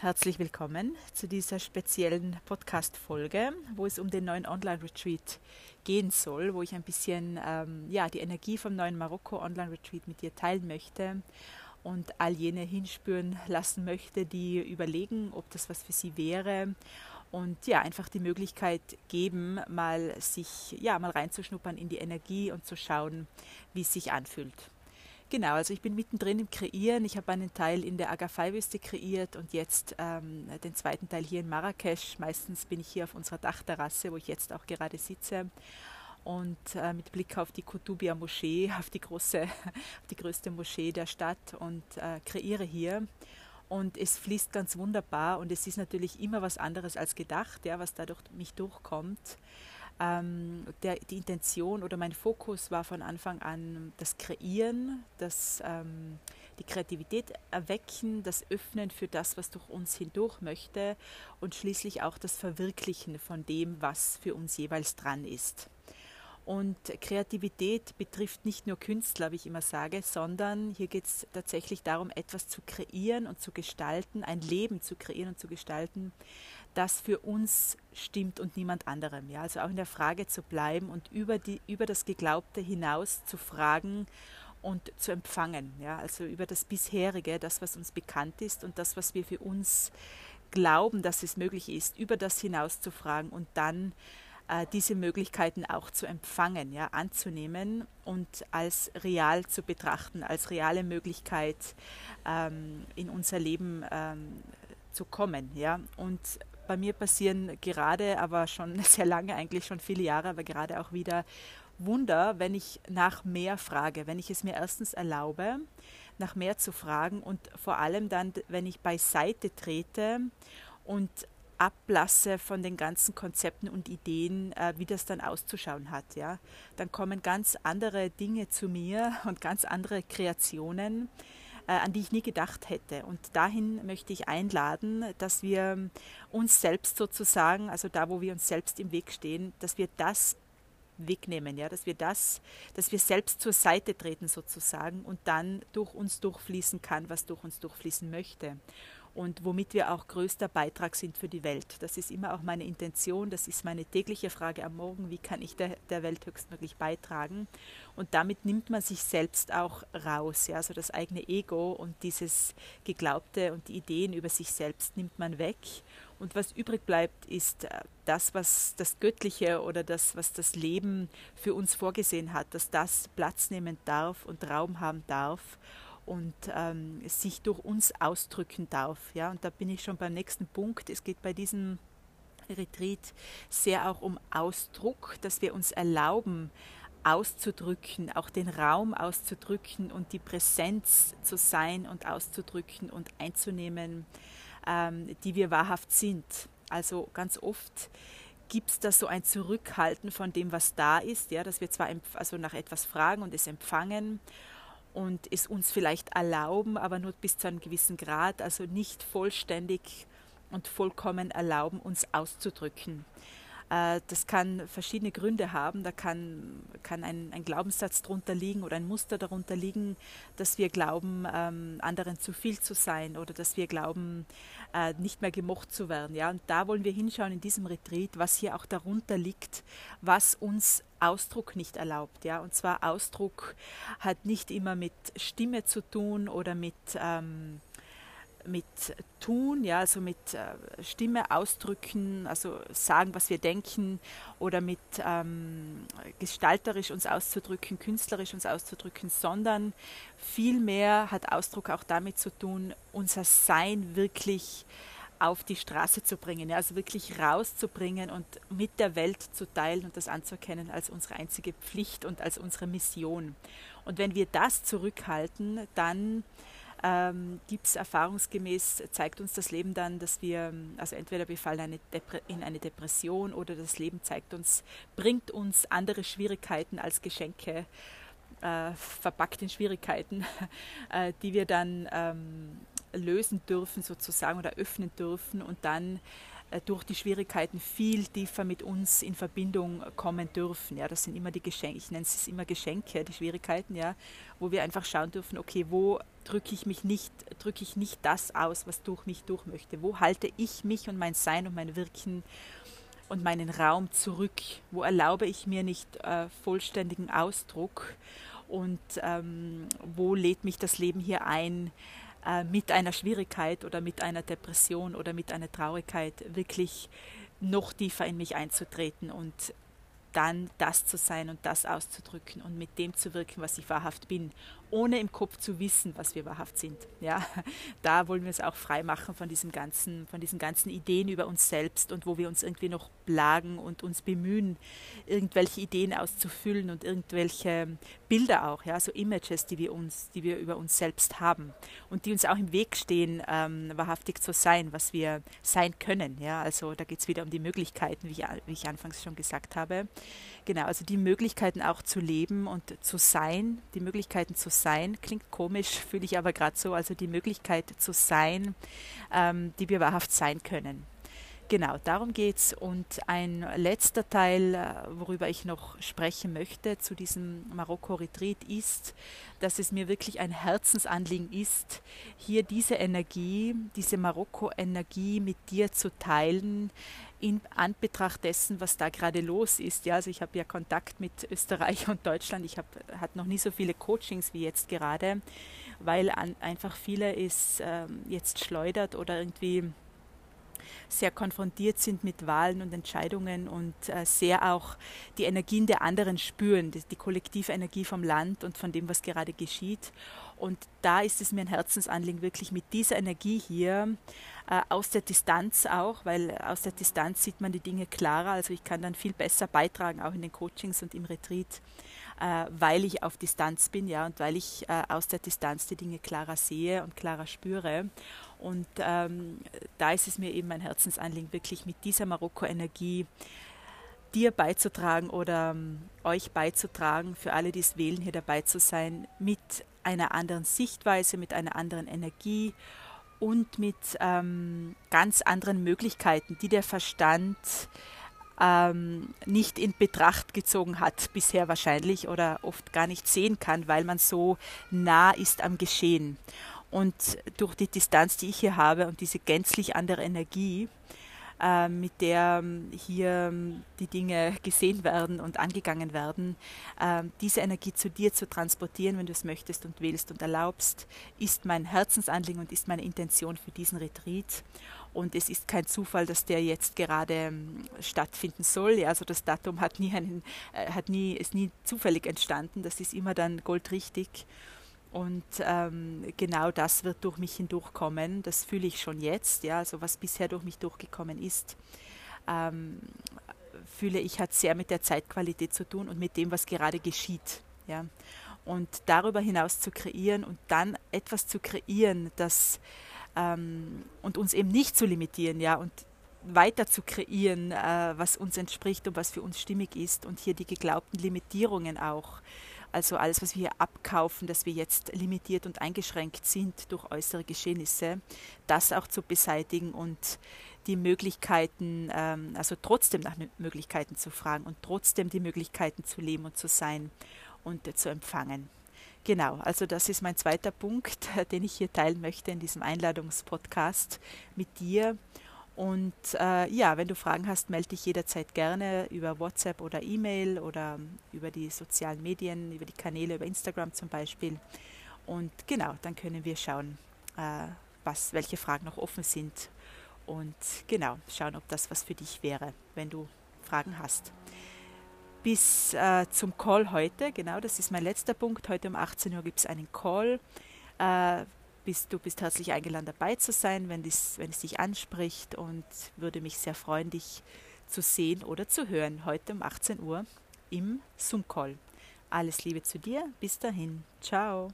Herzlich willkommen zu dieser speziellen Podcast-Folge, wo es um den neuen Online-Retreat gehen soll, wo ich ein bisschen ähm, ja, die Energie vom neuen Marokko-Online-Retreat mit dir teilen möchte und all jene hinspüren lassen möchte, die überlegen, ob das was für sie wäre und ja, einfach die Möglichkeit geben, mal sich ja, mal reinzuschnuppern in die Energie und zu schauen, wie es sich anfühlt. Genau, also ich bin mittendrin im Kreieren. Ich habe einen Teil in der Agafai-Wüste kreiert und jetzt ähm, den zweiten Teil hier in Marrakesch. Meistens bin ich hier auf unserer Dachterrasse, wo ich jetzt auch gerade sitze. Und äh, mit Blick auf die Kutubia Moschee, auf die, große, auf die größte Moschee der Stadt und äh, kreiere hier. Und es fließt ganz wunderbar und es ist natürlich immer was anderes als gedacht, ja, was da durch mich durchkommt ähm, der, die Intention oder mein Fokus war von Anfang an das Kreieren, das, ähm, die Kreativität erwecken, das Öffnen für das, was durch uns hindurch möchte und schließlich auch das Verwirklichen von dem, was für uns jeweils dran ist. Und Kreativität betrifft nicht nur Künstler, wie ich immer sage, sondern hier geht es tatsächlich darum, etwas zu kreieren und zu gestalten, ein Leben zu kreieren und zu gestalten, das für uns stimmt und niemand anderem. Ja? Also auch in der Frage zu bleiben und über, die, über das Geglaubte hinaus zu fragen und zu empfangen. Ja? Also über das bisherige, das, was uns bekannt ist und das, was wir für uns glauben, dass es möglich ist, über das hinaus zu fragen und dann äh, diese Möglichkeiten auch zu empfangen, ja, anzunehmen und als real zu betrachten, als reale Möglichkeit ähm, in unser Leben ähm, zu kommen. Ja. Und bei mir passieren gerade, aber schon sehr lange, eigentlich schon viele Jahre, aber gerade auch wieder Wunder, wenn ich nach mehr frage, wenn ich es mir erstens erlaube, nach mehr zu fragen und vor allem dann, wenn ich beiseite trete und ablasse von den ganzen Konzepten und Ideen, äh, wie das dann auszuschauen hat. Ja? Dann kommen ganz andere Dinge zu mir und ganz andere Kreationen, an die ich nie gedacht hätte. Und dahin möchte ich einladen, dass wir uns selbst sozusagen, also da, wo wir uns selbst im Weg stehen, dass wir das wegnehmen, ja, dass wir das, dass wir selbst zur Seite treten sozusagen und dann durch uns durchfließen kann, was durch uns durchfließen möchte und womit wir auch größter Beitrag sind für die Welt. Das ist immer auch meine Intention, das ist meine tägliche Frage am Morgen, wie kann ich der, der Welt höchstmöglich beitragen. Und damit nimmt man sich selbst auch raus, ja, also das eigene Ego und dieses Geglaubte und die Ideen über sich selbst nimmt man weg. Und was übrig bleibt, ist äh, das, was das Göttliche oder das, was das Leben für uns vorgesehen hat, dass das Platz nehmen darf und Raum haben darf und ähm, sich durch uns ausdrücken darf. Ja? Und da bin ich schon beim nächsten Punkt. Es geht bei diesem Retreat sehr auch um Ausdruck, dass wir uns erlauben, auszudrücken, auch den Raum auszudrücken und die Präsenz zu sein und auszudrücken und einzunehmen, ähm, die wir wahrhaft sind. Also ganz oft gibt es da so ein Zurückhalten von dem, was da ist, ja, dass wir zwar also nach etwas fragen und es empfangen und es uns vielleicht erlauben, aber nur bis zu einem gewissen Grad, also nicht vollständig und vollkommen erlauben, uns auszudrücken. Äh, das kann verschiedene Gründe haben. Da kann, kann ein, ein, Glaubenssatz darunter liegen oder ein Muster darunter liegen, dass wir glauben, ähm, anderen zu viel zu sein oder dass wir glauben, äh, nicht mehr gemocht zu werden. Ja? Und da wollen wir hinschauen in diesem Retreat, was hier auch darunter liegt, was uns Ausdruck nicht erlaubt. Ja? Und zwar Ausdruck hat nicht immer mit Stimme zu tun oder mit ähm, mit Tun, ja, also mit äh, Stimme ausdrücken, also sagen, was wir denken oder mit ähm, gestalterisch uns auszudrücken, künstlerisch uns auszudrücken, sondern vielmehr hat Ausdruck auch damit zu tun, unser Sein wirklich auf die Straße zu bringen, ja, also wirklich rauszubringen und mit der Welt zu teilen und das anzuerkennen als unsere einzige Pflicht und als unsere Mission. Und wenn wir das zurückhalten, dann ähm, gibt es erfahrungsgemäß, zeigt uns das Leben dann, dass wir, also entweder wir fallen eine in eine Depression oder das Leben zeigt uns, bringt uns andere Schwierigkeiten als Geschenke, äh, verpackt in Schwierigkeiten, äh, die wir dann ähm, lösen dürfen sozusagen oder öffnen dürfen und dann durch die Schwierigkeiten viel tiefer mit uns in Verbindung kommen dürfen. Ja, das sind immer die Geschenke, ich nenne es immer Geschenke, die Schwierigkeiten, ja, wo wir einfach schauen dürfen, okay, wo drücke ich mich nicht, drücke ich nicht das aus, was durch mich durch möchte? Wo halte ich mich und mein Sein und mein Wirken und meinen Raum zurück? Wo erlaube ich mir nicht äh, vollständigen Ausdruck? Und ähm, wo lädt mich das Leben hier ein, äh, mit einer Schwierigkeit oder mit einer Depression oder mit einer Traurigkeit wirklich noch tiefer in mich einzutreten und dann das zu sein und das auszudrücken und mit dem zu wirken, was ich wahrhaft bin ohne im Kopf zu wissen, was wir wahrhaft sind. Ja, da wollen wir es auch frei machen von diesem ganzen, von diesen ganzen Ideen über uns selbst und wo wir uns irgendwie noch plagen und uns bemühen, irgendwelche Ideen auszufüllen und irgendwelche Bilder auch, ja, so Images, die wir uns, die wir über uns selbst haben und die uns auch im Weg stehen, ähm, wahrhaftig zu sein, was wir sein können. Ja, also da geht es wieder um die Möglichkeiten, wie ich, wie ich anfangs schon gesagt habe. Genau, also die Möglichkeiten auch zu leben und zu sein, die Möglichkeiten zu sein, klingt komisch, fühle ich aber gerade so, also die Möglichkeit zu sein, ähm, die wir wahrhaft sein können. Genau, darum geht es. Und ein letzter Teil, äh, worüber ich noch sprechen möchte zu diesem Marokko-Retreat, ist, dass es mir wirklich ein Herzensanliegen ist, hier diese Energie, diese Marokko-Energie mit dir zu teilen, in Anbetracht dessen, was da gerade los ist. Ja, also ich habe ja Kontakt mit Österreich und Deutschland. Ich habe hatte noch nie so viele Coachings wie jetzt gerade, weil an, einfach viele es ähm, jetzt schleudert oder irgendwie sehr konfrontiert sind mit Wahlen und Entscheidungen und äh, sehr auch die Energien der anderen spüren, die, die kollektive Energie vom Land und von dem, was gerade geschieht. Und da ist es mir ein Herzensanliegen, wirklich mit dieser Energie hier äh, aus der Distanz auch, weil aus der Distanz sieht man die Dinge klarer. Also ich kann dann viel besser beitragen, auch in den Coachings und im Retreat, äh, weil ich auf Distanz bin, ja, und weil ich äh, aus der Distanz die Dinge klarer sehe und klarer spüre. Und ähm, da ist es mir eben mein Herzensanliegen, wirklich mit dieser Marokko-Energie dir beizutragen oder ähm, euch beizutragen, für alle, die es wählen, hier dabei zu sein, mit einer anderen Sichtweise, mit einer anderen Energie und mit ähm, ganz anderen Möglichkeiten, die der Verstand ähm, nicht in Betracht gezogen hat, bisher wahrscheinlich oder oft gar nicht sehen kann, weil man so nah ist am Geschehen. Und durch die Distanz, die ich hier habe und diese gänzlich andere Energie, mit der ähm, hier ähm, die Dinge gesehen werden und angegangen werden, diese Energie zu dir zu transportieren, wenn du es möchtest und willst und erlaubst, ist mein Herzensanliegen und ist meine Intention für diesen Retreat. Und es ist kein Zufall, dass der jetzt gerade ähm, stattfinden soll. Ja, also das Datum hat nie, einen, äh, hat nie, ist nie zufällig entstanden. Das ist immer dann goldrichtig. Und ähm, genau das wird durch mich hindurchkommen. Das fühle ich schon jetzt. Ja, also was bisher durch mich durchgekommen ist, ähm, fühle ich, hat sehr mit der Zeitqualität zu tun und mit dem, was gerade geschieht. Ja. Und darüber hinaus zu kreieren und dann etwas zu kreieren, das ähm, und uns eben nicht zu limitieren, ja, und weiter zu kreieren, äh, was uns entspricht und was für uns stimmig ist und hier die geglaubten Limitierungen auch also alles, was wir hier abkaufen, dass wir jetzt limitiert und eingeschränkt sind durch äußere Geschehnisse, das auch zu beseitigen und die Möglichkeiten, ähm, also trotzdem nach Möglichkeiten zu fragen und trotzdem die Möglichkeiten zu leben und zu sein und äh, zu empfangen. Genau, also das ist mein zweiter Punkt, den ich hier teilen möchte in diesem Einladungspodcast mit dir. Und äh, ja, wenn du Fragen hast, melde dich jederzeit gerne über WhatsApp oder E-Mail oder über die sozialen Medien, über die Kanäle, über Instagram zum Beispiel. Und genau, dann können wir schauen, äh, was, welche Fragen noch offen sind. Und genau, schauen, ob das was für dich wäre, wenn du Fragen hast. Bis äh, zum Call heute, genau, das ist mein letzter Punkt. Heute um 18 Uhr gibt es einen Call. Bist, du bist herzlich eingeladen, dabei zu sein, wenn, dies, wenn es dich anspricht und würde mich sehr freuen, dich zu sehen oder zu hören heute um 18 Uhr im Zoom-Call. Alles Liebe zu dir, bis dahin, ciao.